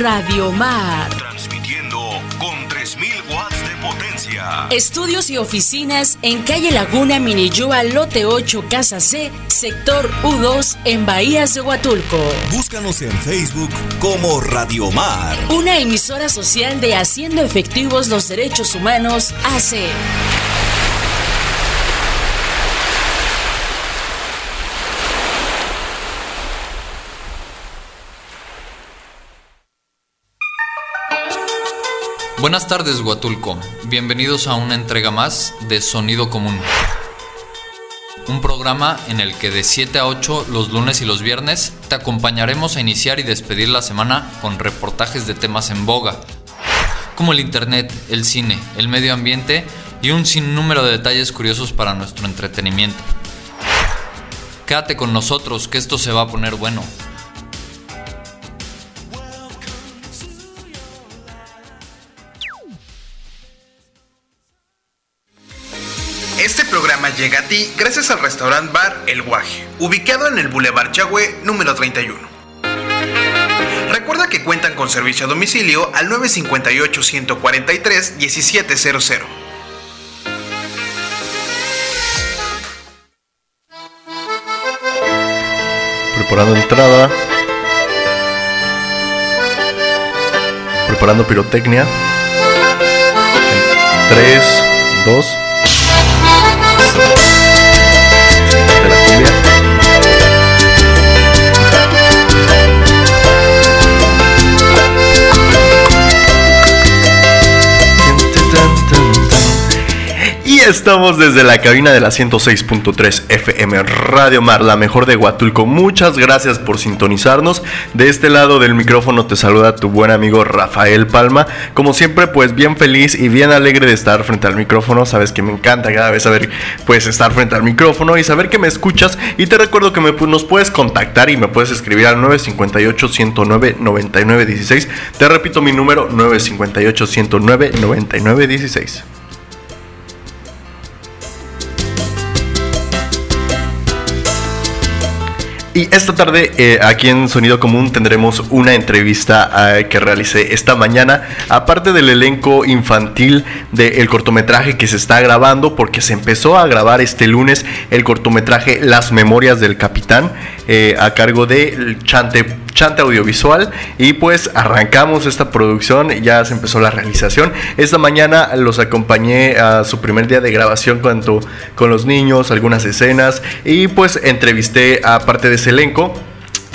Radio Mar. Transmitiendo con 3000 watts de potencia. Estudios y oficinas en calle Laguna Miniyua, lote 8, casa C, sector U2, en Bahías de Huatulco. Búscanos en Facebook como Radio Mar. Una emisora social de Haciendo Efectivos los Derechos Humanos, AC. Buenas tardes, Huatulco. Bienvenidos a una entrega más de Sonido Común. Un programa en el que de 7 a 8 los lunes y los viernes te acompañaremos a iniciar y despedir la semana con reportajes de temas en boga, como el internet, el cine, el medio ambiente y un sinnúmero de detalles curiosos para nuestro entretenimiento. Quédate con nosotros que esto se va a poner bueno. Llega a ti gracias al restaurant bar El Guaje, ubicado en el Boulevard Chagüe número 31. Recuerda que cuentan con servicio a domicilio al 958-143-1700. Preparando entrada. Preparando pirotecnia. 3, 2. Estamos desde la cabina de la 106.3 FM Radio Mar, la mejor de Huatulco. Muchas gracias por sintonizarnos. De este lado del micrófono te saluda tu buen amigo Rafael Palma. Como siempre, pues bien feliz y bien alegre de estar frente al micrófono. Sabes que me encanta cada vez saber, pues estar frente al micrófono y saber que me escuchas. Y te recuerdo que me, nos puedes contactar y me puedes escribir al 958-109-9916. Te repito mi número, 958-109-9916. Y esta tarde eh, aquí en Sonido Común tendremos una entrevista eh, que realicé esta mañana, aparte del elenco infantil del cortometraje que se está grabando, porque se empezó a grabar este lunes el cortometraje Las Memorias del Capitán, eh, a cargo de Chante, Chante Audiovisual, y pues arrancamos esta producción, ya se empezó la realización. Esta mañana los acompañé a su primer día de grabación con, con los niños, algunas escenas, y pues entrevisté a parte de ese elenco.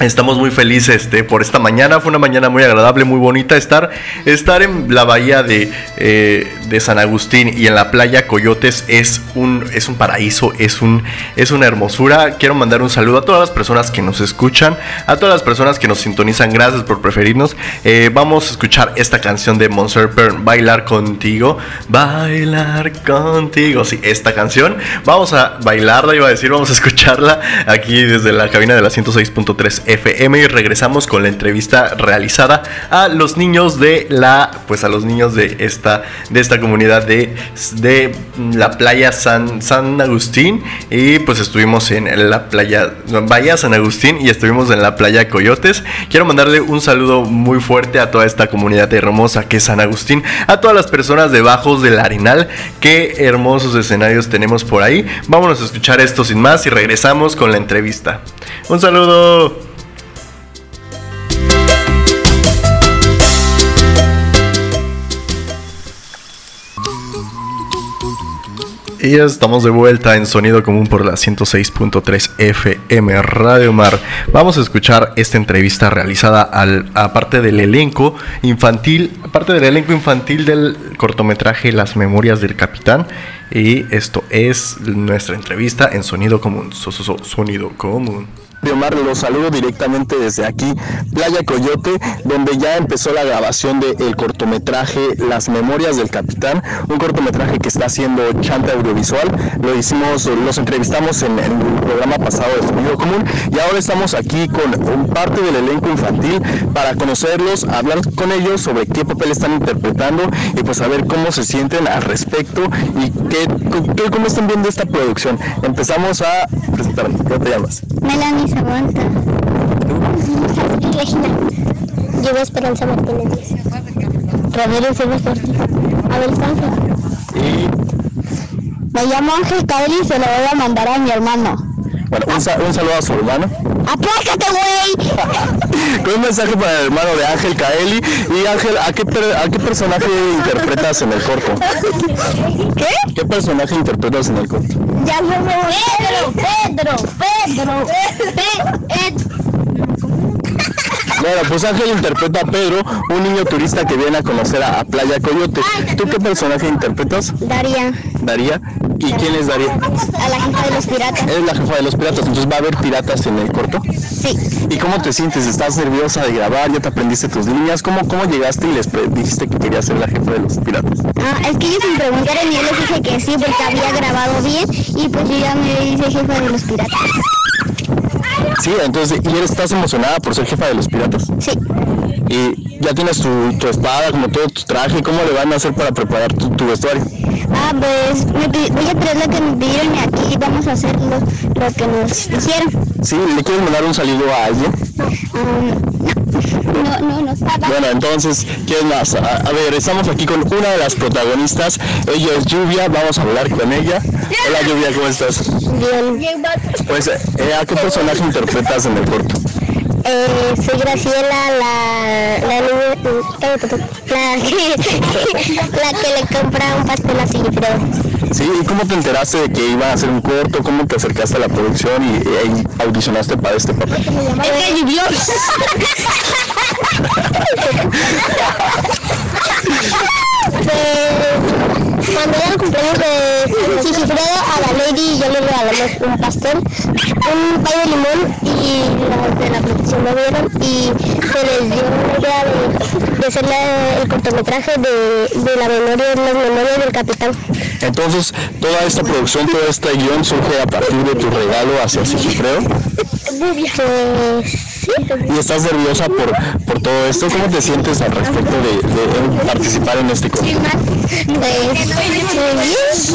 Estamos muy felices este, por esta mañana. Fue una mañana muy agradable, muy bonita. Estar, estar en la bahía de, eh, de San Agustín y en la playa Coyotes es un, es un paraíso, es, un, es una hermosura. Quiero mandar un saludo a todas las personas que nos escuchan, a todas las personas que nos sintonizan. Gracias por preferirnos. Eh, vamos a escuchar esta canción de Monster Pearl, Bailar contigo. Bailar contigo. Sí, esta canción. Vamos a bailarla, iba a decir, vamos a escucharla aquí desde la cabina de la 106.3 FM y regresamos con la entrevista realizada a los niños de la, pues a los niños de esta, de esta comunidad de, de la playa San, San Agustín y pues estuvimos en la playa, Bahía San Agustín y estuvimos en la playa Coyotes. Quiero mandarle un saludo muy fuerte a toda esta comunidad hermosa que es San Agustín, a todas las personas de Bajos del Arenal, qué hermosos escenarios tenemos por ahí. Vámonos a escuchar esto sin más y regresamos con la entrevista. Un saludo. Y estamos de vuelta en Sonido Común por la 106.3 FM Radio Mar. Vamos a escuchar esta entrevista realizada al, aparte del elenco infantil, aparte del elenco infantil del cortometraje Las Memorias del Capitán. Y esto es nuestra entrevista en Sonido Común. So- so- so- sonido Común. Omar, los saludo directamente desde aquí, Playa Coyote, donde ya empezó la grabación del cortometraje Las Memorias del Capitán, un cortometraje que está haciendo Chante Audiovisual. Lo hicimos, los entrevistamos en, el programa pasado de Sonido Común y ahora estamos aquí con parte del elenco infantil para conocerlos, hablar con ellos sobre qué papel están interpretando y pues saber cómo se sienten al respecto y qué- cómo están viendo esta producción. Empezamos a presentarnos. ¿Cómo te llamas? Melanie Sabonta. Regina. Lluvia Esperanza Martínez. Ramiro Silvestre Ortiz. Abel Sánchez. Y Me llamo Ángel Cadri y se lo voy a mandar a mi hermano. bueno, un, sa- un saludo a su hermano. ¡Aplácate, güey! Con un mensaje para el hermano de Ángel Kaeli. Y Ángel, ¿a qué, per- ¿a qué personaje interpretas en el corto? ¿Qué? ¿Qué personaje interpretas en el corto? Ya no me. Pedro, Pedro, Pedro, Pedro. Bueno, pues Ángel interpreta a Pedro, un niño turista que viene a conocer a, a Playa Coyote. ¿Tú qué personaje interpretas? Daría Daría. ¿Y quién es Daría? a la jefa de los piratas. Es la jefa de los piratas, entonces va a haber piratas en el corto. Sí. ¿Y cómo te sientes? ¿Estás nerviosa de grabar? ¿Ya te aprendiste tus líneas? ¿Cómo, cómo llegaste y les dijiste que querías ser la jefa de los piratas? Ah, es que ellos me preguntaron y yo les dije que sí porque había grabado bien y pues yo ya me hice jefa de los piratas. Sí, entonces, ¿y eres, estás emocionada por ser jefa de los piratas? Sí. Y ya tienes tu, tu espada, como todo tu traje, ¿cómo le van a hacer para preparar tu, tu vestuario? Ah, pues me voy a traer lo que me pidieron y aquí vamos a hacer lo, lo que nos hicieron. Sí, ¿le quieres mandar un saludo a alguien? Ah, no, no, no. Bueno, entonces, ¿quién más? A, a ver, estamos aquí con una de las protagonistas. Ella es Lluvia, vamos a hablar con ella. Hola Lluvia, ¿cómo estás? Bien. Pues, eh, ¿a qué personaje interpretas en el corto? Eh, soy Graciela, la, la niña, la que, la que le compra un pastel a Sigifredo. Sí, ¿y cómo te enteraste de que iban a hacer un corto? ¿Cómo te acercaste a la producción y, y audicionaste para este papel? Es que llovió. Cuando era el cumpleaños de a la Lady yo le regalamos un pastel, un pay de limón y los de la producción lo vieron y se les dio la idea de, de hacer la- el cortometraje de, de la memoria, las memorias del capitán. Entonces, toda esta producción, todo este guion surge a partir de tu regalo hacia Sigifredo. Pues. ¿Y estás nerviosa por, por todo esto? ¿Cómo te sientes al respecto de, de participar en este corto? Pues.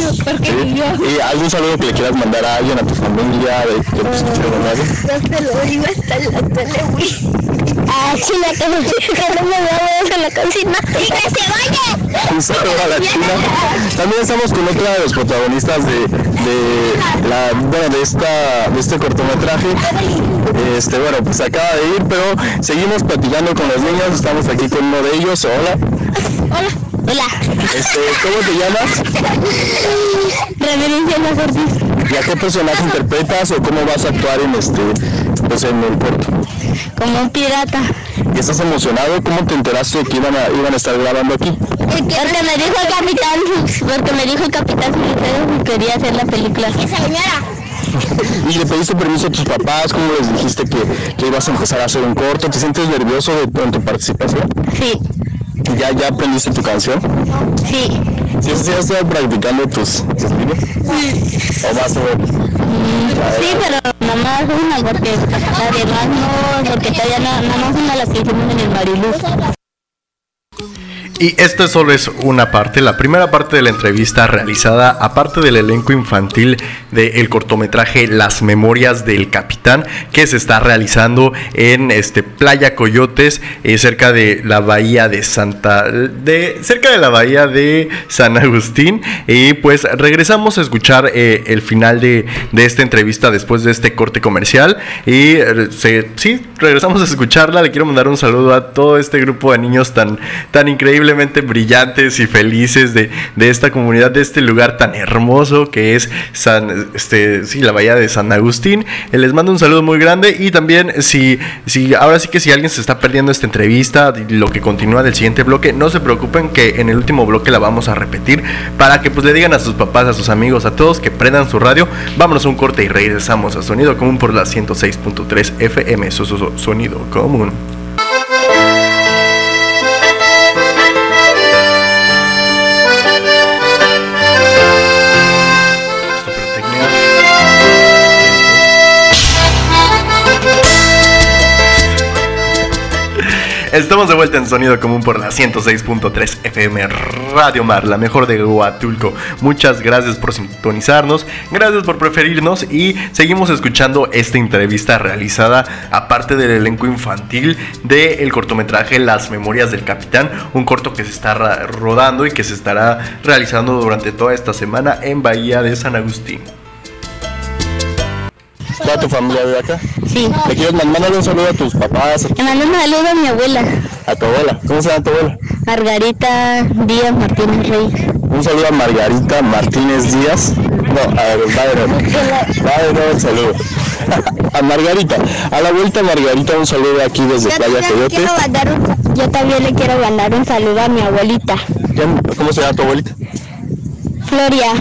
¿Y algún saludo que le quieras mandar a alguien, a tu familia, de que pues, te escucharon algo? No te lo digo hasta la tele, güey. Ah, china, que no me voy a la cocina. ¡Y que se vaya! Un saludo a la China. También estamos con otra de los protagonistas de, de la, bueno, de esta, de este cortometraje. Este, bueno, pues acaba de ir, pero seguimos platicando con los niños. Estamos aquí con uno de ellos. Hola. Hola. Hola. Este, ¿cómo te llamas? Reverencia Ortiz. ¿Y a qué personaje interpretas o cómo vas a actuar en este, pues en el corto? Como un pirata. ¿Y estás emocionado? ¿Cómo te enteraste de que iban a, iban a estar grabando aquí? Porque me dijo el capitán, porque me dijo el capitán que quería hacer la película. Señora. ¿Y le pediste permiso a tus papás? ¿Cómo les dijiste que, que ibas a empezar a hacer un corto? ¿Te sientes nervioso de, tu participación? Sí, ¿Ya, ¿Ya aprendiste tu canción? sí. ¿Sí, sí has estado practicando tus, tus líneas? ¿O vas a ver? Sí, pero nada más una, porque las demás no, porque todavía no, nada más una las que hicimos en el Mariluz. Y esta solo es una parte, la primera parte de la entrevista realizada aparte del elenco infantil del cortometraje Las Memorias del Capitán que se está realizando en este Playa Coyotes eh, cerca de la bahía de Santa de cerca de la bahía de San Agustín. Y pues regresamos a escuchar eh, el final de, de esta entrevista después de este corte comercial. Y eh, sí regresamos a escucharla. Le quiero mandar un saludo a todo este grupo de niños tan tan brillantes y felices de, de esta comunidad, de este lugar tan hermoso que es San, este, sí, la bahía de San Agustín. Eh, Les mando un saludo muy grande y también si, si ahora sí que si alguien se está perdiendo esta entrevista, lo que continúa del siguiente bloque, no se preocupen que en el último bloque la vamos a repetir para que pues le digan a sus papás, a sus amigos, a todos que prendan su radio. Vámonos a un corte y regresamos a Sonido Común por la 106.3 FM, Sonido Común. Estamos de vuelta en Sonido Común por la 106.3 FM Radio Mar, la mejor de Huatulco. Muchas gracias por sintonizarnos, gracias por preferirnos y seguimos escuchando esta entrevista realizada aparte del elenco infantil del cortometraje Las Memorias del Capitán, un corto que se está rodando y que se estará realizando durante toda esta semana en Bahía de San Agustín. ¿Toda tu familia vive acá? Sí. ¿Le quieres mandar un saludo a tus papás? Le mando un saludo a mi abuela, A tu abuela. ¿Cómo se llama tu abuela? Margarita Díaz Martínez Rey. Un saludo a Margarita Martínez Díaz. No, a ver, va de el saludo. a Margarita. A la vuelta, Margarita, un saludo aquí desde Playa Coyote. yo también le quiero mandar un saludo a mi abuelita, ¿Quién- ¿Cómo se llama tu abuelita? Floria.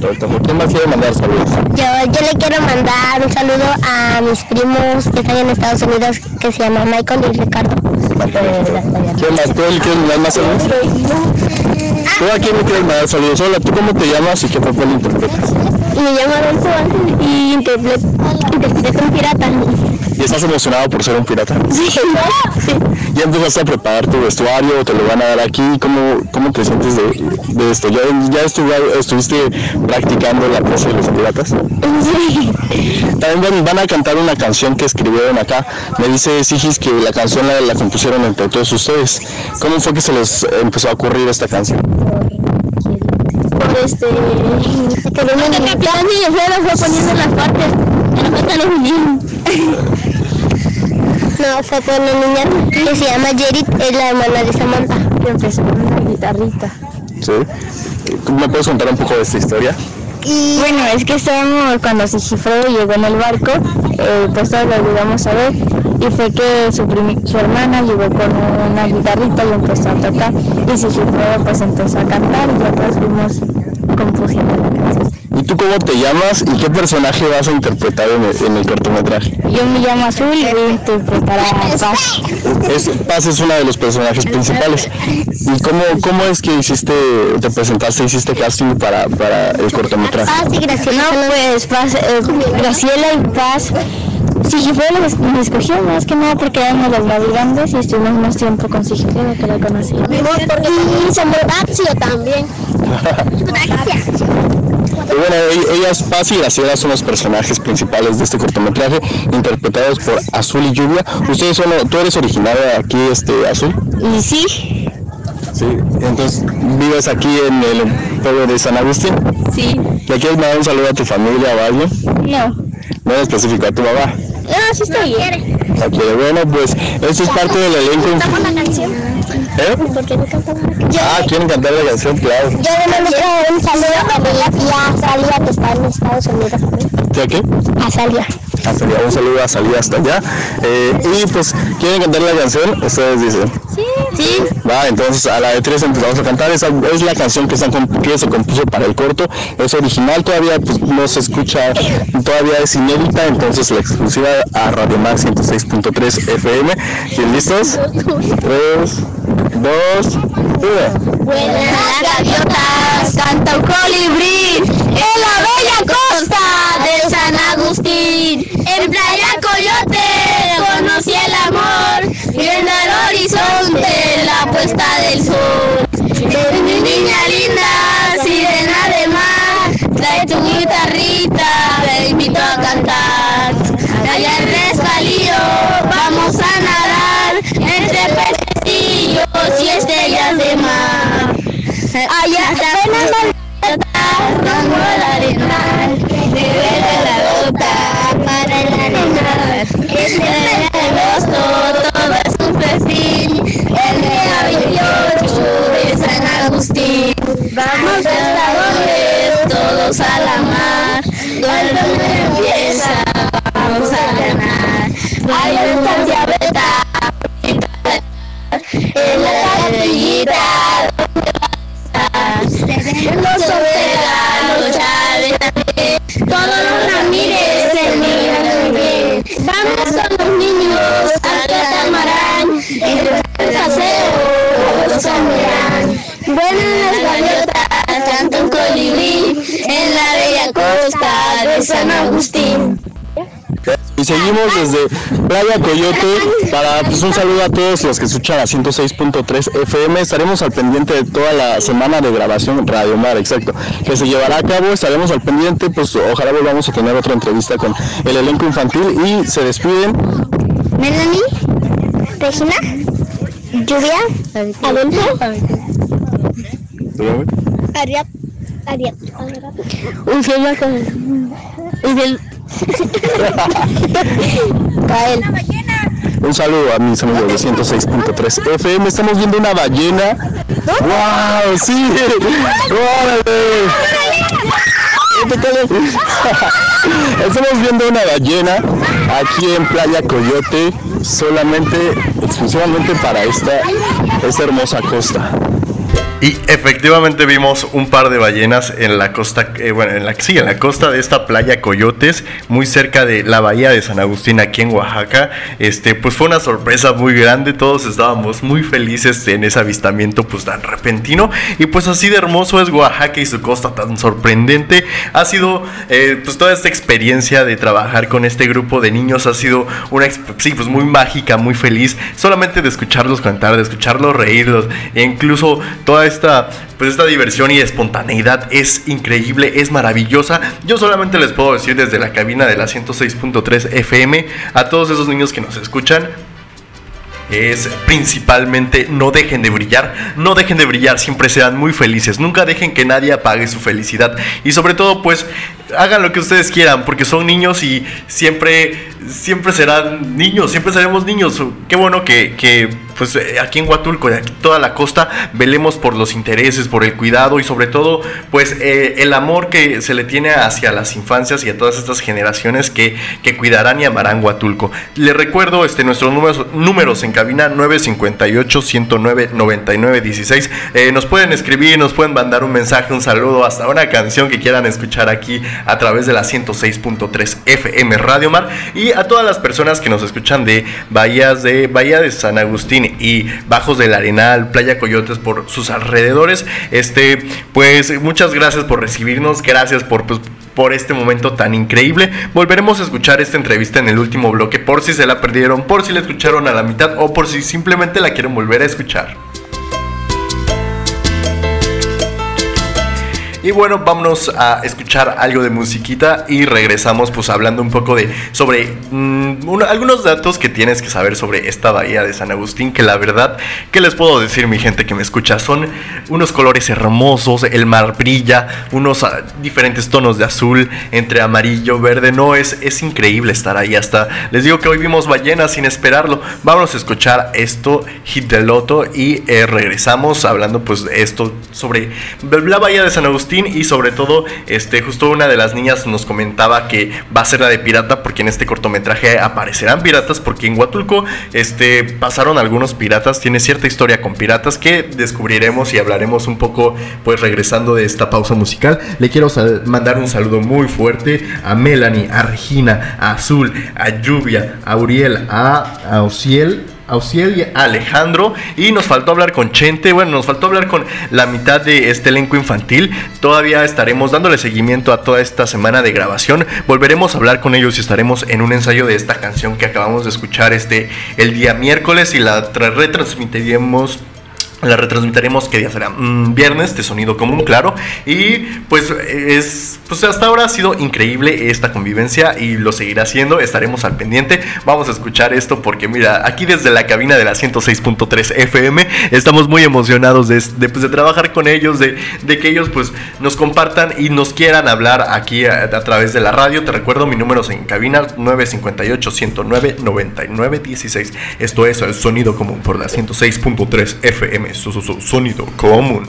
¿Quién más quiere mandar saludos? Yo, yo le quiero mandar un saludo a mis primos que están en Estados Unidos que se llaman Michael y Ricardo. ¿Quién más? ¿Tú le quieres mandar más saludos? ¿Tú a quién le quieres mandar saludos? Hola, ¿tú cómo te llamas y qué papel interpretas? Me llamo Adolfo y interpreto, interpreto un pirata. ¿Y estás emocionado por ser un pirata? Sí, sí. ¿Ya empezaste a preparar tu vestuario? ¿Te lo van a dar aquí? ¿Cómo, cómo te sientes de, de esto? ¿Ya, ya estuve- estuviste practicando la pose de los piratas? sí. También van, a cantar una canción que escribieron acá. Me dice Sigis que la canción la, la compusieron entre todos ustedes. ¿Cómo fue que se les empezó a ocurrir esta canción? Este, que no me fue poniendo las partes. Los niños. No, fue con una niña que se llama Yerit, es la hermana de Samantha. Que empezó con una guitarrita. ¿Sí? ¿Me puedes contar un poco de esta historia? Y bueno, es que estábamos cuando Sigifredo llegó en el barco, eh, pues todos lo llegamos a ver y fue que su, su hermana llegó con una guitarrita y empezó a tocar y Sigifredo pues empezó a cantar y nosotros fuimos compusiendo la canción. ¿Y tú cómo te llamas y qué personaje vas a interpretar en el, en el cortometraje? Yo me llamo Azul y voy a interpretar a Paz. Es, Paz es uno de los personajes principales. ¿Y cómo, cómo es que hiciste, te presentaste, hiciste casting para, para el cortometraje? Paz y Graciela. No, pues Paz, eh, Graciela y Paz. Sigifredo me escogió más que nada porque éramos los más grandes y estuvimos más tiempo con Sigifredo que lo conocía. Y Samuel también. Gracias. Y bueno, e- ellas, Paz y Graciela, son los personajes principales de este cortometraje, interpretados por Azul y Lluvia. Ustedes son, tú eres originaria aquí, este, Azul. Y sí, Sí. Entonces, vives aquí en el pueblo de San Agustín. sí, ¿Le quieres mandar un saludo a tu familia o a alguien? no. No en específico a tu mamá. No, sí está bien. Ok, bueno, pues esto es parte del elenco. la canción? ¿Eh? ¿Por qué no cantamos la canción? Ah, quieren cantar la canción, claro. Yo le mando un saludo a mi tía Salia que está en Estados Unidos. ¿Tía qué? A Salia. Hasta allá, un saludo a salida hasta allá. Eh, y pues, ¿quieren cantar la canción? Ustedes dicen. Sí. Sí. Va, entonces a la de tres empezamos a cantar. Esa es la canción que se compuso para el corto. Es original, todavía pues, no se escucha, todavía es inédita. Entonces la exclusiva a Radio Mar 106.3 FM. ¿Y listos? Tres, dos, uno. Buenas gaviotas, canta un colibrí en la bella costa de San Agustín. En Playa Coyote conocí el amor, viendo al horizonte la puesta del sol. Mi niña linda, sirena de mar, trae tu guitarrita, te invito a cantar. Allá en Rescalío vamos a nadar entre pececillos y estrellas de mar. Allá apenas rango el arenal, de verde la gota para el arenal. Este mes de agosto todo un festín, el día 28 de San Agustín. Vamos pescadores todos a la mar, donde empieza, vamos a ganar. Hay una diabeta, en la los Ortega, los Chávez, todos los Ramírez, el niño Vamos con los niños al catamarán, el paseo, los amirán. Buenas las gaviotas, canta un colibrí en la bella costa de San Agustín. Seguimos desde Playa Coyote para pues, un saludo a todos los que escuchan a 106.3 FM. Estaremos al pendiente de toda la semana de grabación Radio Mar, exacto, que se llevará a cabo. Estaremos al pendiente, pues ojalá volvamos a tener otra entrevista con el elenco infantil y se despiden. Melanie, Regina, Lluvia, Adolfo, Ariad, Ariad, un fiel con un fiel Kael. Un saludo a mis amigos de 106.3 FM. Estamos viendo una ballena. ¡Wow! ¡Sí! ¡Órale! Estamos viendo una ballena aquí en Playa Coyote, solamente, exclusivamente para esta, esta hermosa costa. Y efectivamente vimos un par de ballenas en la costa, eh, bueno, en la, sí, en la costa de esta playa Coyotes, muy cerca de la bahía de San Agustín, aquí en Oaxaca. Este, pues fue una sorpresa muy grande, todos estábamos muy felices en ese avistamiento pues tan repentino. Y pues así de hermoso es Oaxaca y su costa tan sorprendente. Ha sido, eh, pues toda esta experiencia de trabajar con este grupo de niños ha sido una, sí, pues muy mágica, muy feliz. Solamente de escucharlos cantar, de escucharlos reírlos, e incluso toda esta, pues esta diversión y espontaneidad es increíble, es maravillosa. Yo solamente les puedo decir desde la cabina de la 106.3 FM a todos esos niños que nos escuchan, es principalmente no dejen de brillar, no dejen de brillar, siempre sean muy felices, nunca dejen que nadie apague su felicidad y sobre todo pues hagan lo que ustedes quieran porque son niños y siempre siempre serán niños, siempre seremos niños. Qué bueno que, que pues eh, aquí en Huatulco, aquí toda la costa, velemos por los intereses, por el cuidado y sobre todo, pues eh, el amor que se le tiene hacia las infancias y a todas estas generaciones que, que cuidarán y amarán Huatulco. Les recuerdo este, nuestros números, en cabina 958 109 99 16. nos pueden escribir, nos pueden mandar un mensaje, un saludo, hasta una canción que quieran escuchar aquí a través de la 106.3 FM Radio Mar y a todas las personas que nos escuchan de Bahías de Bahía de San Agustín y Bajos del Arenal, Playa Coyotes por sus alrededores. Este, pues muchas gracias por recibirnos, gracias por pues, por este momento tan increíble. Volveremos a escuchar esta entrevista en el último bloque por si se la perdieron, por si la escucharon a la mitad o por si simplemente la quieren volver a escuchar. Y bueno, vámonos a escuchar algo de musiquita y regresamos pues hablando un poco de sobre mm, algunos datos que tienes que saber sobre esta bahía de San Agustín, que la verdad, ¿qué les puedo decir mi gente que me escucha? Son unos colores hermosos, el mar brilla, unos ah, diferentes tonos de azul entre amarillo, verde, no, es, es increíble estar ahí. Hasta, les digo que hoy vimos ballenas sin esperarlo, vámonos a escuchar esto, Hit de Loto y eh, regresamos hablando pues de esto sobre la bahía de San Agustín y sobre todo, este, justo una de las niñas nos comentaba que va a ser la de pirata porque en este cortometraje aparecerán piratas porque en Huatulco este, pasaron algunos piratas, tiene cierta historia con piratas que descubriremos y hablaremos un poco pues regresando de esta pausa musical. Le quiero mandar un saludo muy fuerte a Melanie, a Regina, a Azul, a Lluvia, a Uriel, a Auxiel Auxiel y Alejandro. Y nos faltó hablar con Chente. Bueno, nos faltó hablar con la mitad de este elenco infantil. Todavía estaremos dándole seguimiento a toda esta semana de grabación. Volveremos a hablar con ellos y estaremos en un ensayo de esta canción que acabamos de escuchar este el día miércoles y la retransmitiremos la retransmitiremos, ¿qué día será? Mm, viernes de sonido común, claro. Y pues es pues hasta ahora ha sido increíble esta convivencia y lo seguirá siendo. Estaremos al pendiente. Vamos a escuchar esto porque mira, aquí desde la cabina de la 106.3 FM estamos muy emocionados de, pues, de, trabajar con ellos, de, de, que ellos pues nos compartan y nos quieran hablar aquí a, través de la radio. Te recuerdo mi número en cabina 958 109 99 16. Esto es el sonido común por la 106.3 FM su, sonido común.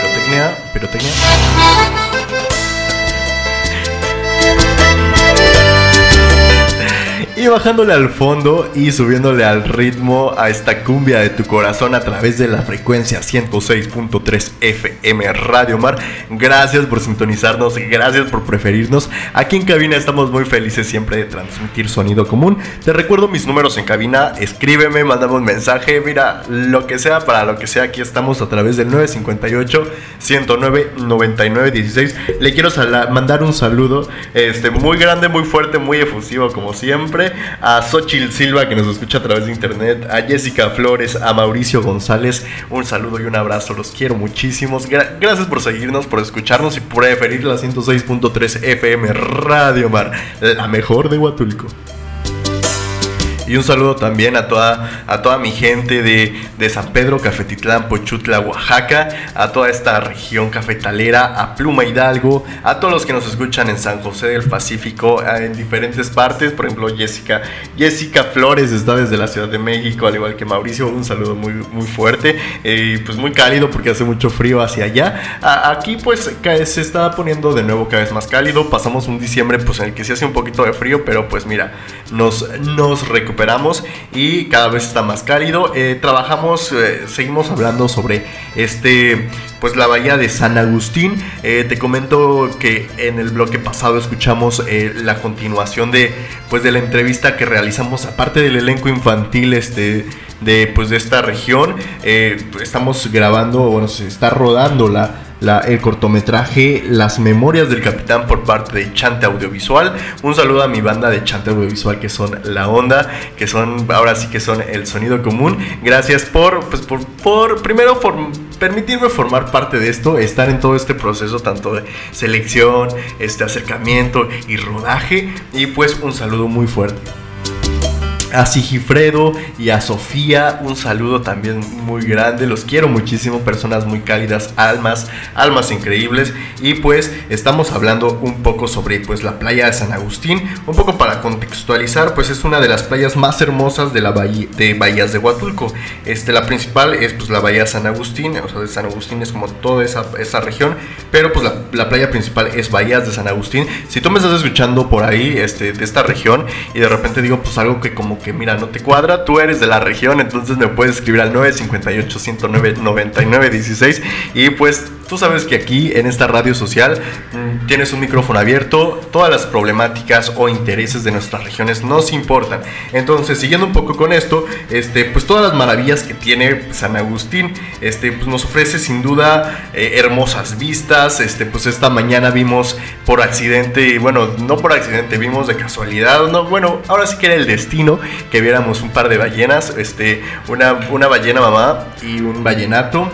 Pirotecnia, pirotecnia. Y bajándole al fondo y subiéndole al ritmo a esta cumbia de tu corazón a través de la frecuencia 106.3 FM Radio Mar. Gracias por sintonizarnos, gracias por preferirnos. Aquí en cabina estamos muy felices siempre de transmitir sonido común. Te recuerdo mis números en cabina, escríbeme, mándame un mensaje, mira, lo que sea, para lo que sea, aquí estamos a través del 958 109 99 16. Le quiero mandar un saludo este, muy grande, muy fuerte, muy efusivo como siempre a Xochil Silva que nos escucha a través de internet, a Jessica Flores, a Mauricio González, un saludo y un abrazo, los quiero muchísimos. gracias por seguirnos, por escucharnos y por preferir la 106.3 FM Radio Mar, la mejor de Huatulco. Y un saludo también a toda, a toda mi gente de, San Pedro, Cafetitlán, Pochutla, Oaxaca, a toda esta región cafetalera, a Pluma Hidalgo, a todos los que nos escuchan en San José del Pacífico, en diferentes partes. Por ejemplo, Jessica, Jessica Flores está desde la Ciudad de México, al igual que Mauricio. Un saludo muy, muy fuerte, eh, pues muy cálido porque hace mucho frío hacia allá. aquí pues se está poniendo de nuevo cada vez más cálido. Pasamos un diciembre pues en el que sí hace un poquito de frío, pero pues mira, nos, nos recuperamos y cada vez está más cálido. Eh, trabajamos, eh, seguimos hablando sobre este, pues la bahía de San Agustín. Eh, te comento que en el bloque pasado escuchamos la continuación de, pues de la entrevista que realizamos, aparte del elenco infantil, este de pues de esta región estamos grabando bueno se está rodando la el cortometraje Las Memorias del Capitán por parte de Chante Audiovisual. Un saludo a mi banda de Chante Audiovisual que son La Onda, que son ahora sí que son el sonido común. Gracias por, pues por, por primero por permitirme formar parte de esto, estar en todo este proceso tanto de selección, este acercamiento y rodaje. Y pues un saludo muy fuerte a Sigifredo y a Sofía, un saludo también muy grande, los quiero muchísimo, personas muy cálidas, almas, almas increíbles y pues estamos hablando un poco sobre pues la playa de San Agustín, un poco para contextualizar, pues es una de las playas más hermosas de la bahía, de bahías de Huatulco. Este la principal es pues la bahía San Agustín, o sea, de San Agustín es como toda esa, esa región, pero pues la, la, playa principal es Bahías de San Agustín. Si tú me estás escuchando por ahí este de esta región y de repente digo pues algo que como que mira, no te cuadra, tú eres de la región, entonces me puedes escribir al 958 109 99 16 y pues Tú sabes que aquí en esta radio social mm, tienes un micrófono abierto, todas las problemáticas o intereses de nuestras regiones nos importan. Entonces, siguiendo un poco con esto, este, pues todas las maravillas que tiene San Agustín, este, pues nos ofrece sin duda eh, hermosas vistas. Este, pues esta mañana vimos por accidente, bueno, no por accidente, vimos de casualidad, no, bueno, ahora sí que era el destino que viéramos un par de ballenas, este, una, una ballena mamá y un ballenato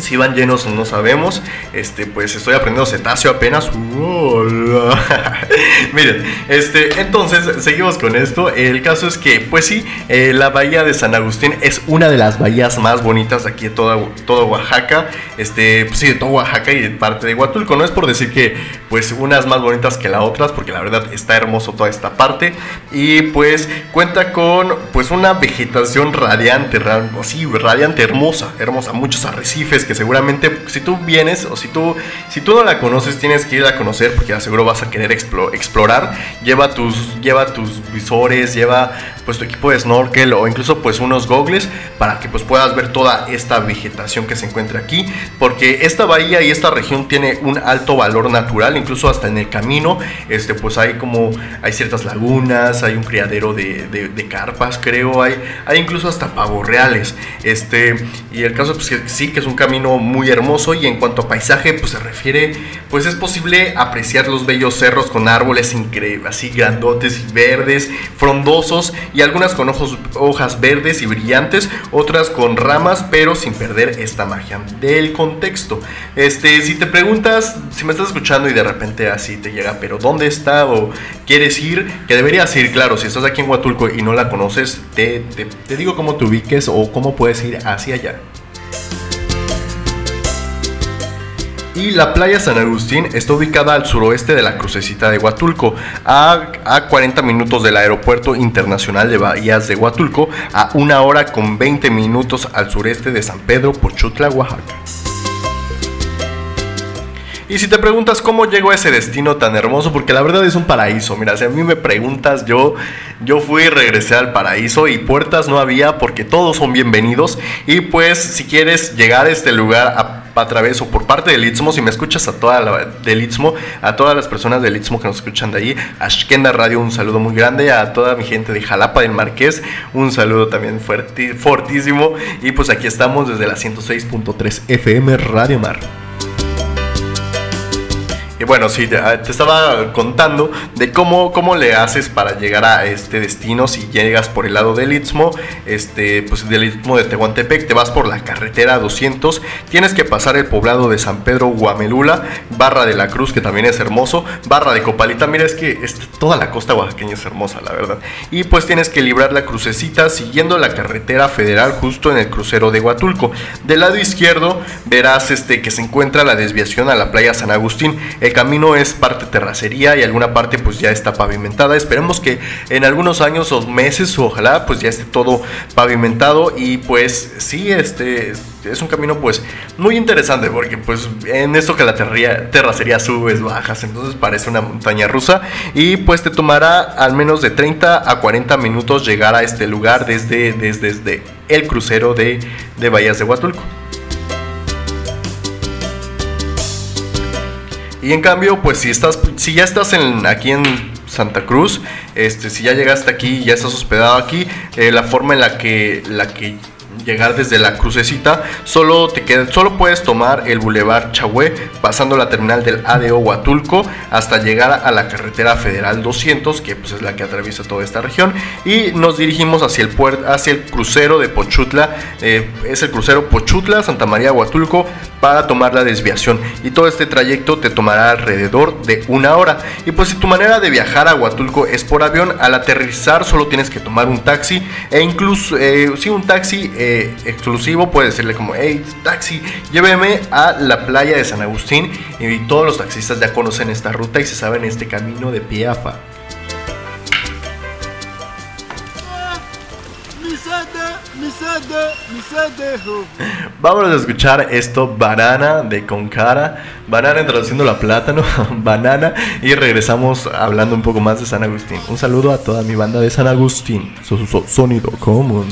si van llenos no sabemos. Este, pues estoy aprendiendo cetáceo apenas. Miren, este, entonces seguimos con esto. El caso es que, pues sí, eh, la bahía de San Agustín es una de las bahías más bonitas de aquí de toda, todo Oaxaca. Este, pues sí, de todo Oaxaca y de parte de Huatulco. No es por decir que, pues, unas más bonitas que las otras, porque la verdad está hermoso toda esta parte. Y pues cuenta con, pues, una vegetación radiante, sí, radiante, hermosa, hermosa. Muchos arrecifes que seguramente si tú vienes o si tú, si tú no la conoces tienes que ir a conocer porque seguro vas a querer explorar. Lleva tus, lleva tus visores, lleva pues tu equipo de snorkel o incluso pues unos gogles para que pues puedas ver toda esta vegetación que se encuentra aquí porque esta bahía y esta región tiene un alto valor natural incluso hasta en el camino este pues hay como hay ciertas lagunas hay un criadero de, carpas creo hay, hay incluso hasta pavos reales. Este y el caso pues que sí que es un camino muy hermoso y en cuanto a paisaje pues se refiere pues es posible apreciar los bellos cerros con árboles increíbles así grandotes y verdes frondosos y algunas con hojas verdes y brillantes otras con ramas pero sin perder esta magia del contexto. Este si te preguntas si me estás escuchando y de repente así te llega pero dónde está o quieres ir que deberías ir claro si estás aquí en Huatulco y no la conoces te, te, te digo cómo te ubiques o cómo puedes ir hacia allá. Y la playa San Agustín está ubicada al suroeste de la crucecita de Huatulco, a, a 40 minutos del aeropuerto internacional de Bahías de Huatulco, a una hora con 20 minutos al sureste de San Pedro, Pochutla, Oaxaca. Y si te preguntas cómo llego a ese destino tan hermoso, porque la verdad es un paraíso. Mira, si a mí me preguntas, yo, yo fui y regresé al paraíso y puertas no había porque todos son bienvenidos. Y pues si quieres llegar a este lugar a través o por parte del Istmo, si me escuchas a toda la del Istmo, a todas las personas del Istmo que nos escuchan de ahí, a Shkenda Radio un saludo muy grande, a toda mi gente de Jalapa del Marqués, un saludo también fuerte, fortísimo y pues aquí estamos desde la 106.3 FM Radio Mar. Bueno, sí, te, estaba contando de cómo, cómo le haces para llegar a este destino si llegas por el lado del Istmo, este, pues del Istmo de Tehuantepec, te vas por la carretera 200, tienes que pasar el poblado de San Pedro Guamelula, Barra de la Cruz, que también es hermoso, Barra de Copalita, mira, es que toda la costa oaxaqueña es hermosa, la verdad. Y pues tienes que librar la crucecita siguiendo la carretera federal justo en el crucero de Huatulco. Del lado izquierdo verás este, que se encuentra la desviación a la playa San Agustín. El camino es parte terracería y alguna parte pues ya está pavimentada. Esperemos que en algunos años o meses ojalá pues ya esté todo pavimentado y pues sí, este es un camino pues muy interesante porque pues en esto que la terracería subes, bajas, entonces parece una montaña rusa y pues te tomará al menos de 30 a 40 minutos llegar a este lugar desde, desde, desde el crucero de, de Bahías de Huatulco. Y en cambio, pues si estás, si ya estás en, aquí en Santa Cruz, este, si ya llegaste aquí, ya estás hospedado aquí, eh, la forma en la que, la que llegar desde la crucecita, solo, te queda, solo puedes tomar el Boulevard Chahue pasando la terminal del ADO Huatulco hasta llegar a la carretera federal 200, que pues, es la que atraviesa toda esta región, y nos dirigimos hacia el, puerto, hacia el crucero de Pochutla, eh, es el crucero Pochutla, Santa María Huatulco, para tomar la desviación. Y todo este trayecto te tomará alrededor de una hora. Y pues si tu manera de viajar a Huatulco es por avión, al aterrizar solo tienes que tomar un taxi, e incluso, eh, si un taxi eh, exclusivo, puede decirle como, hey, taxi, lléveme a la playa de San Agustín. Y todos los taxistas ya conocen esta ruta y se saben este camino de pie a pa. Vamos a escuchar esto, Banana de Concara. Banana introduciendo la plátano, Banana. Y regresamos hablando un poco más de San Agustín. Un saludo a toda mi banda de San Agustín. Su, sonido común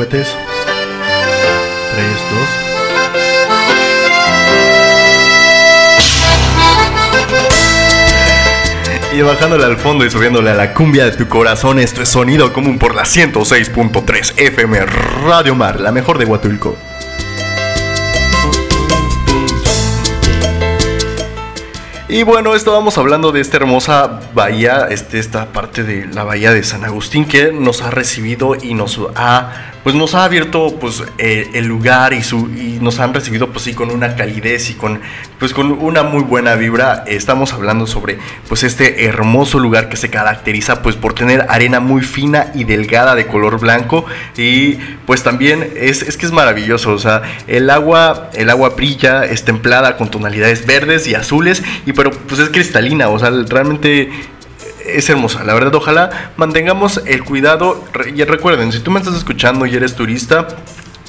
cohetes. 3, 2. Y bajándole al fondo y subiéndole a la cumbia de tu corazón, esto es sonido común por la 106.3 FM Radio Mar, la mejor de Huatulco. Y bueno, estábamos hablando de esta hermosa bahía, este, esta parte de la bahía de San Agustín que nos ha recibido y nos ha pues nos ha abierto pues eh, el lugar y, su, y nos han recibido pues sí con una calidez y con pues con una muy buena vibra. Estamos hablando sobre pues este hermoso lugar que se caracteriza pues por tener arena muy fina y delgada de color blanco. Y pues también es, es que es maravilloso. O sea el agua el agua brilla es templada con tonalidades verdes y azules y pero pues es cristalina. O sea realmente es hermosa. La verdad, ojalá mantengamos el cuidado. Y recuerden, si tú me estás escuchando y eres turista,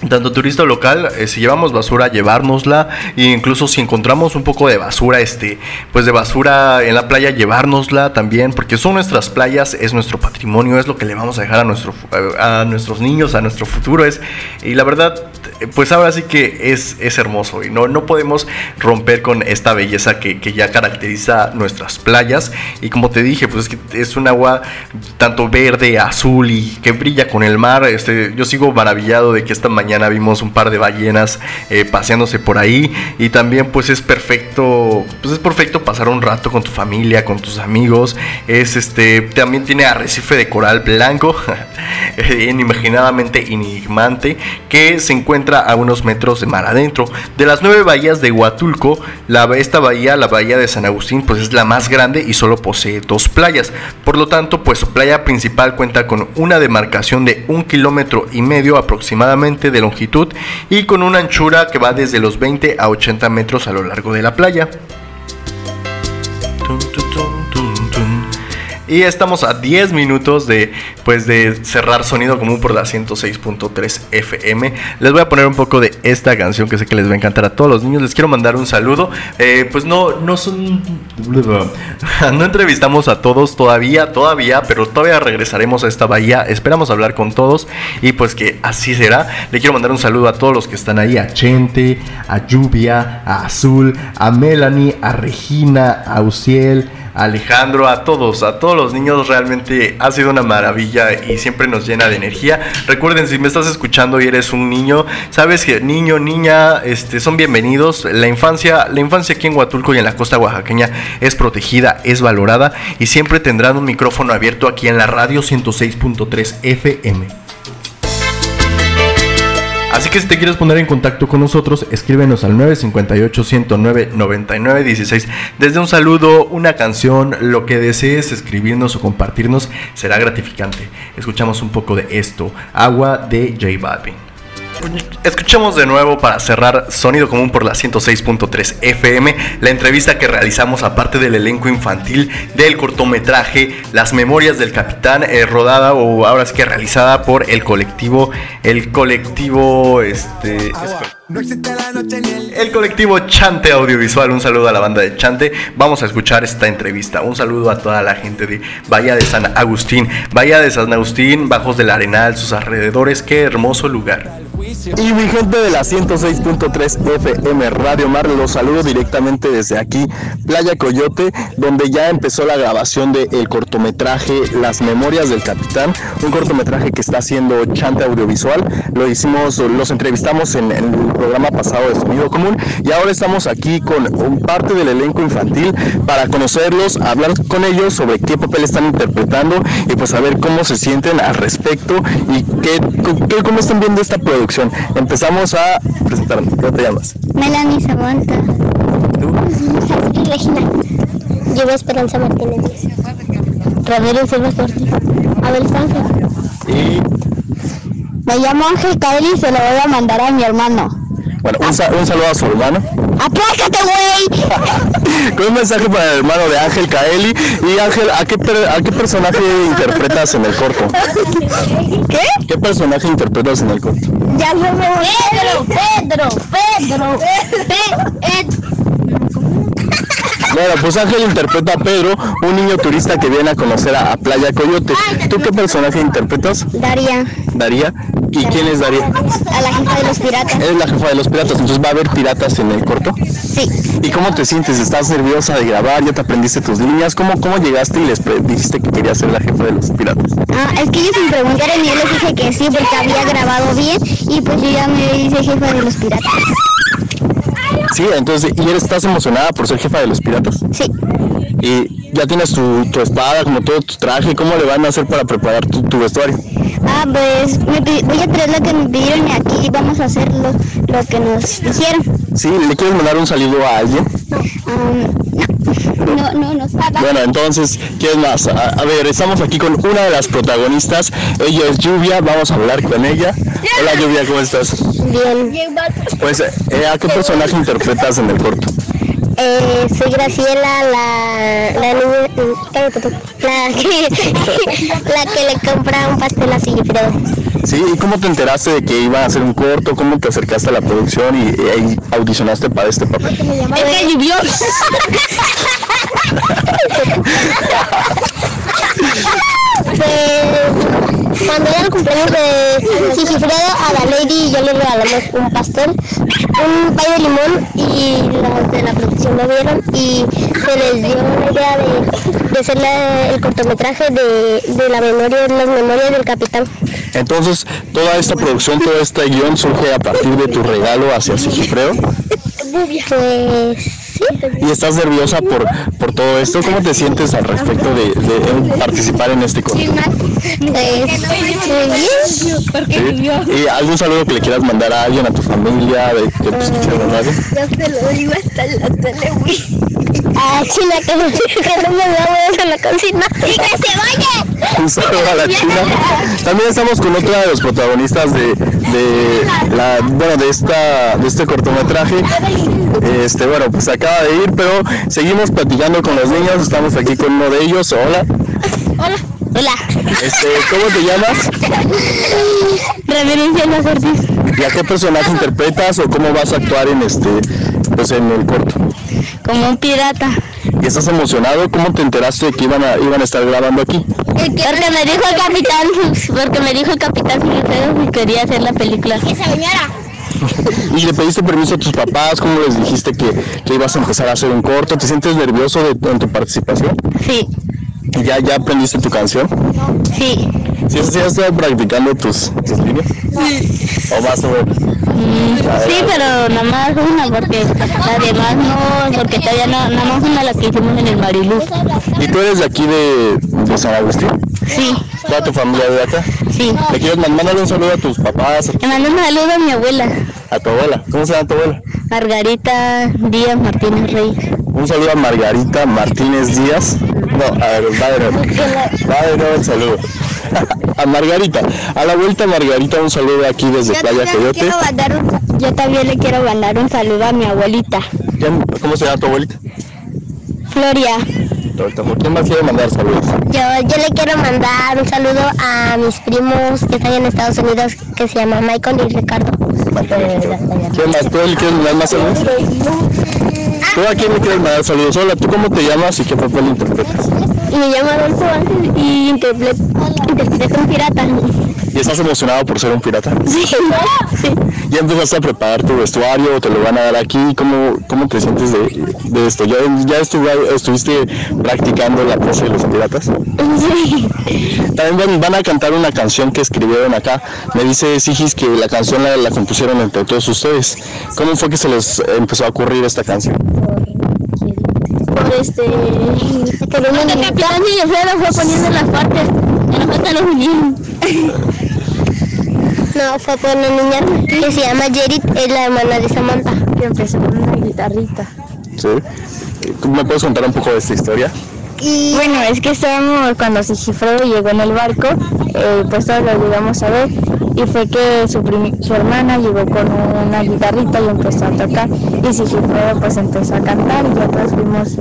tanto turista local, eh, si llevamos basura, llevárnosla, e incluso si encontramos un poco de basura, este, pues de basura en la playa, llevárnosla también, porque son nuestras playas, es nuestro patrimonio, es lo que le vamos a dejar a, nuestro, a nuestros niños, a nuestro futuro, es, y la verdad, pues ahora sí que es, es hermoso y no, no podemos romper con esta belleza que, que, ya caracteriza nuestras playas, y como te dije, pues es que es un agua tanto verde, azul y que brilla con el mar, este, yo sigo maravillado de que esta mañana vimos un par de ballenas eh, paseándose por ahí. Y también pues es perfecto, pues es perfecto pasar un rato con tu familia, con tus amigos. Es este, también tiene arrecife de coral blanco, inimaginadamente enigmante, que se encuentra a unos metros de mar adentro. De las nueve bahías de Huatulco, la, esta bahía, la bahía de San Agustín, pues es la más grande y solo posee dos playas. Por lo tanto, pues su playa principal cuenta con una demarcación de un kilómetro y medio aproximadamente de longitud y con una anchura que va desde los 20 a 80 metros a lo largo de la playa. Y estamos a 10 minutos de, pues, de cerrar Sonido Común por la 106.3 FM. Les voy a poner un poco de esta canción que sé que les va a encantar a todos los niños. Les quiero mandar un saludo. Eh, pues no, no son... No entrevistamos a todos todavía, todavía, pero todavía regresaremos a esta bahía. Esperamos hablar con todos y pues que así será. Le quiero mandar un saludo a todos los que están ahí. A Chente, a Lluvia, a Azul, a Melanie, a Regina, a Uciel Alejandro, a todos, a todos los niños realmente ha sido una maravilla y siempre nos llena de energía. Recuerden, si me estás escuchando y eres un niño, sabes que niño, niña, este, son bienvenidos. La infancia, la infancia aquí en Huatulco y en la costa oaxaqueña es protegida, es valorada y siempre tendrán un micrófono abierto aquí en la radio 106.3 FM. Así que si te quieres poner en contacto con nosotros, escríbenos al 958-109-9916. Desde un saludo, una canción, lo que desees escribirnos o compartirnos será gratificante. Escuchamos un poco de esto, Agua de J Balvin. Escuchamos de nuevo para cerrar Sonido Común por la 106.3 FM, la entrevista que realizamos aparte del elenco infantil del cortometraje Las Memorias del Capitán, eh, rodada o ahora es que realizada por el colectivo, el colectivo, este... El colectivo Chante Audiovisual, un saludo a la banda de Chante. Vamos a escuchar esta entrevista. Un saludo a toda la gente de Bahía de San Agustín. Bahía de San Agustín, Bajos del Arenal, sus alrededores, qué hermoso lugar. Y mi gente de la 106.3 FM Radio Mar, los saludo directamente desde aquí, Playa Coyote, donde ya empezó la grabación del cortometraje Las Memorias del Capitán, un cortometraje que está haciendo Chante Audiovisual. Lo hicimos, los entrevistamos en, el programa pasado de Sonido Común y ahora estamos aquí con parte del elenco infantil para conocerlos, hablar con ellos sobre qué papel están interpretando y pues saber cómo se sienten al respecto y qué cómo están viendo esta producción Empezamos a presentarnos. ¿Cómo te llamas? Melanie Sabonta. ¿Tú? Regina. Yo Esperanza Martínez. Ramiro Silva Ortiz. Abel Sánchez. Y... Me llamo Ángel Caeli y se lo voy a mandar a mi hermano. Bueno, un, saludo a su hermano. ¡Aplácate, güey! Con un mensaje para el hermano de Ángel Caeli. Y Ángel, ¿a qué, ¿a qué personaje interpretas en el corto? ¿Qué? ¿Qué personaje interpretas en el corto? Ya me Pedro, Pedro, Pedro, Pedro. Bueno, pues Ángel interpreta a Pedro, un niño turista que viene a conocer a, Playa Coyote. ¿Tú qué personaje interpretas? Daría. Daría. ¿Y quién es Daría? A la jefa de los piratas. Es la jefa de los piratas, entonces va a haber piratas en el corto. Sí. ¿Y cómo te sientes? ¿Estás nerviosa de grabar? ¿Ya te aprendiste tus líneas? ¿Cómo, cómo llegaste y les dijiste que querías ser la jefa de los piratas? Ah, es que ellos me preguntaron y yo les dije que sí porque había grabado bien y pues yo ya me hice jefa de los piratas. Sí, entonces, ¿y eres, estás emocionada por ser jefa de los piratas? Sí. ¿Y ya tienes tu, tu espada, como todo tu traje? ¿Cómo le van a hacer para preparar tu, tu vestuario? Ah, pues voy a traer lo que me pidieron y aquí vamos a hacer lo, lo que nos hicieron. Sí, ¿le quieres mandar un saludo a alguien? Um, no, no, no, no. Bueno, entonces, ¿quién más? A, a, ver, estamos aquí con una de las protagonistas. Ella es Lluvia, vamos a hablar con ella. Hola Lluvia, ¿cómo estás? Bien. Pues, eh, ¿a qué personaje interpretas en el corto? Eh, soy Graciela, la, la, la, que, la que le compra un pastel a Sigifredo. Sí, ¿y cómo te enteraste de que iba a hacer un corto? ¿Cómo te acercaste a la producción y, y, y audicionaste para este papel? Es que llovió. pues, cuando era el cumpleaños de Sigifredo, a la Lady yo le regalamos un pastel, un pay de limón y los de la producción lo vieron y se les dio la idea de, de hacer la, el cortometraje de, de la memoria, las memorias del capitán. Entonces, toda esta producción, todo este guion surge a partir de tu regalo hacia Sigifredo. Pues. ¿Y estás nerviosa por, por todo esto? ¿Cómo te sientes al respecto de, de participar en este muy bien. ¿Sí? ¿Y algún saludo que le quieras mandar a alguien, a tu familia, de que te escuchen la radio? Yo te lo digo hasta la tele, Ah, China, que, que no me voy a en la cocina. ¡Y que se vaya! Un saludo a la China. También estamos con otra de los protagonistas de, de la, bueno, de esta, de este cortometraje. Este, bueno, pues acaba de ir, pero seguimos platicando con los niños. Estamos aquí con uno de ellos. Hola. Hola. Hola. Este, ¿cómo te llamas? Reverencia Los Ortiz. ¿Y a qué personaje interpretas o cómo vas a actuar en este, pues en el corto? Como un pirata. ¿Y estás emocionado? ¿Cómo te enteraste de que iban a, iban a estar grabando aquí? Porque me dijo el capitán, porque me dijo el capitán que quería hacer la película. Esa señora. ¿Y le pediste permiso a tus papás? ¿Cómo les dijiste que, que ibas a empezar a hacer un corto? ¿Te sientes nervioso de, en tu participación? Sí, ¿Y ya, ya aprendiste tu canción? sí. ¿Sí, sí has estado practicando tus, tus líneas? ¿O más o menos? Sí, pero nada más una, porque las demás no, porque todavía no, nada más una la que hicimos en el Mariluz. ¿Y tú eres de aquí de, de San Agustín? Sí, ¿Toda tu familia de acá? sí. ¿Le quieres man- mandarle un saludo a tus papás, Le mando un saludo a mi abuela, a tu abuela? ¿Cómo se llama tu abuela? Margarita Díaz Martínez Rey. Un saludo a Margarita Martínez Díaz. No, a ver, va de nuevo. Va de nuevo el saludo. A Margarita. A la vuelta, Margarita, un saludo aquí desde Playa Coyote. yo también le quiero mandar un saludo a mi abuelita, ¿Quién- ¿Cómo se llama tu abuelita? Floria. ¿Quién más quiere mandar saludos? Yo, yo le quiero mandar un saludo a mis primos que están en Estados Unidos, que se llaman Michael y Ricardo. ¿Quién más? ¿Tú le quieres mandar más saludos? ¿Tú a quién le quieres mandar saludos? Hola, ¿tú cómo te llamas y qué papel interpretas? Me llamo Adolfo y interpreto, interpreto un pirata. ¿Y estás emocionado por ser un pirata? Sí, sí. ¿Ya empezaste a preparar tu vestuario? ¿Te lo van a dar aquí? ¿Cómo, cómo te sientes de, de esto? ¿Ya, ya estuve- estuviste practicando la pose de los piratas? sí. También van, van a cantar una canción que escribieron acá. Me dice Sigis que la canción la, la compusieron entre todos ustedes. ¿Cómo fue que se les empezó a ocurrir esta canción? Por este. Que y Alfredo fue poniendo las partes. Los niños. No, fue por una niña que se llama Yerit, es la hermana de Samantha. Que empezó con una guitarrita. ¿Sí? ¿Tú me puedes contar un poco de esta historia? Bueno, es que estábamos cuando Sigifredo llegó en el barco, eh, pues todos lo llegamos a ver y fue que su, prim- su hermana llegó con una guitarrita y empezó a tocar y Sigifredo pues empezó a cantar y nosotros fuimos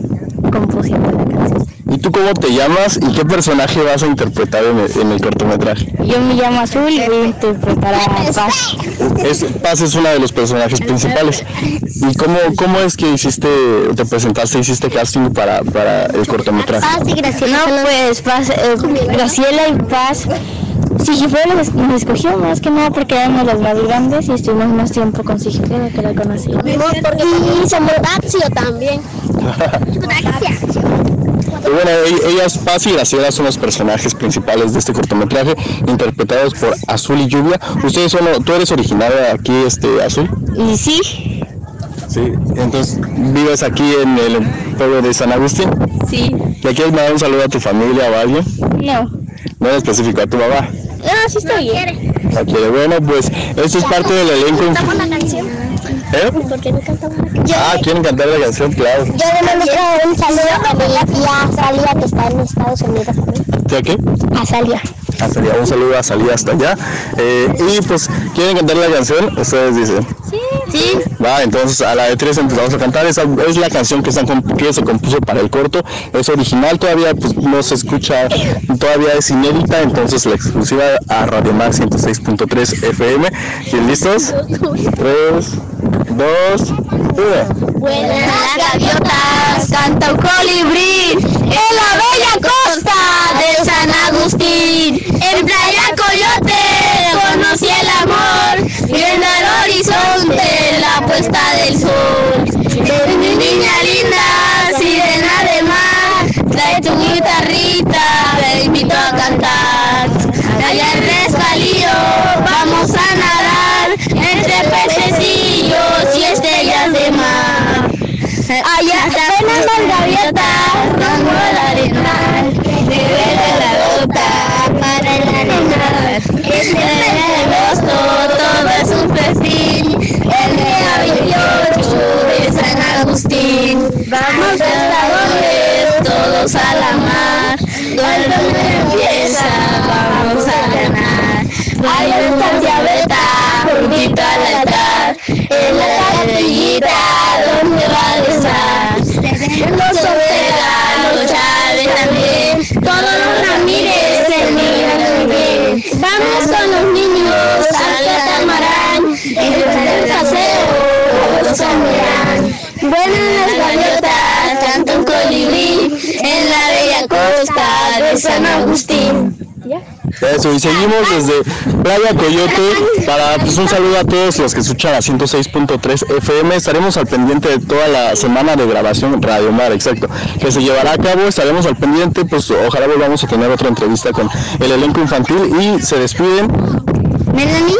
compusiendo la canción. ¿Y tú cómo te llamas y qué personaje vas a interpretar en el, en el cortometraje? Yo me llamo Azul y voy a interpretar a Paz. Es, Paz es uno de los personajes principales. ¿Y cómo, cómo es que hiciste, te presentaste, hiciste casting para, para el cortometraje? Paz y Graciela. No, pues Paz, eh, Graciela y Paz. Sigifredo nos, nos escogió más que nada porque éramos las más grandes y estuvimos más tiempo con Sigifredo que la conocíamos. Y somos Daxio también. Bueno, e- ellas, Paz y Graciela, son los personajes principales de este cortometraje, interpretados por Azul y Lluvia. Ustedes son, tú eres originaria aquí, este, Azul. Y sí, Sí. Entonces, vives aquí en el pueblo de San Agustín. sí, ¿Le quieres mandar un saludo a tu familia o a alguien? no. No en específico, a tu mamá. No, sí estoy bien. Bueno, pues esto es parte del elenco. Cantamos la canción. ¿Eh? ¿Por qué no cantamos la canción? Ah, ¿quieren cantar la canción? Claro. Yo le mando un saludo a mi tía Salia que está en Estados Unidos. ¿Tía qué? A allá, un saludo a salida hasta allá. Eh, y pues, ¿quieren cantar la canción? Ustedes dicen. Sí. Va, entonces a la de tres empezamos a cantar. Esa es la canción que, están, comp- que se compuso para el corto. Es original, todavía pues, no se escucha, todavía es inédita. Entonces la exclusiva a Radio Mar 106.3 FM. ¿Y listos? Tres, dos, uno. Buenas gaviotas, canta un colibrí en la bella costa de San Agustín. En Playa Coyote conocí el amor, viendo al horizonte la puesta del sol. Mi niña linda, sirena de mar, trae tu guitarrita, te invito a cantar. Allá en Rescalío Allá apenas las gaviotas, rumbo al arenal, verde la gota para el arenal. Este mes de agosto todo es un festín, el día 28 de San Agustín. Vamos pescadores todos a la mar, cuando empieza Hay una diabeta juntito al altar, en la capillita donde va a estar. Los Ortega, los Chávez también, todos los Ramírez, el niño también. Vamos con los niños al catamarán, en el paseo, los. Vuelan las gaviotas, en la bella costa de San Agustín. Eso, y seguimos desde Playa Coyote para pues, un saludo a todos los que escuchan a 106.3 FM. Estaremos al pendiente de toda la semana de grabación Radio Mar, exacto, que se llevará a cabo. Estaremos al pendiente, pues ojalá volvamos a tener otra entrevista con el elenco infantil y se despiden. Melanie,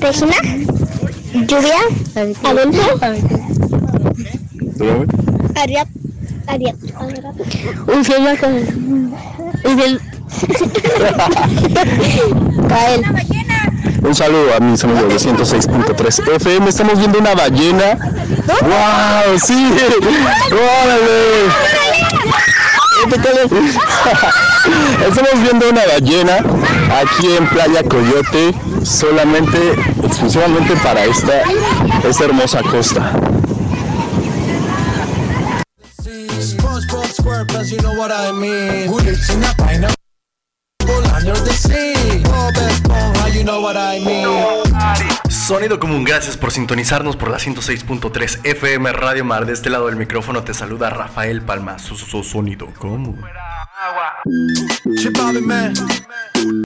Regina, Lluvia, Adolfo, Ariad, Fiel con un fiel Cael. Un saludo a mis amigos de 106.3 FM. Estamos viendo una ballena. ¡Wow! ¡Sí! ¡Órale! Estamos viendo una ballena aquí en Playa Coyote, solamente, exclusivamente para esta, esta hermosa costa. SquarePants, you know what I mean. Who lives in a pineapple under the sea? Bob Esponja, you know what I mean. Sonido común, gracias por sintonizarnos por la 106.3 FM Radio Mar. De este lado del micrófono te saluda Rafael Palma, su, su- su sonido común.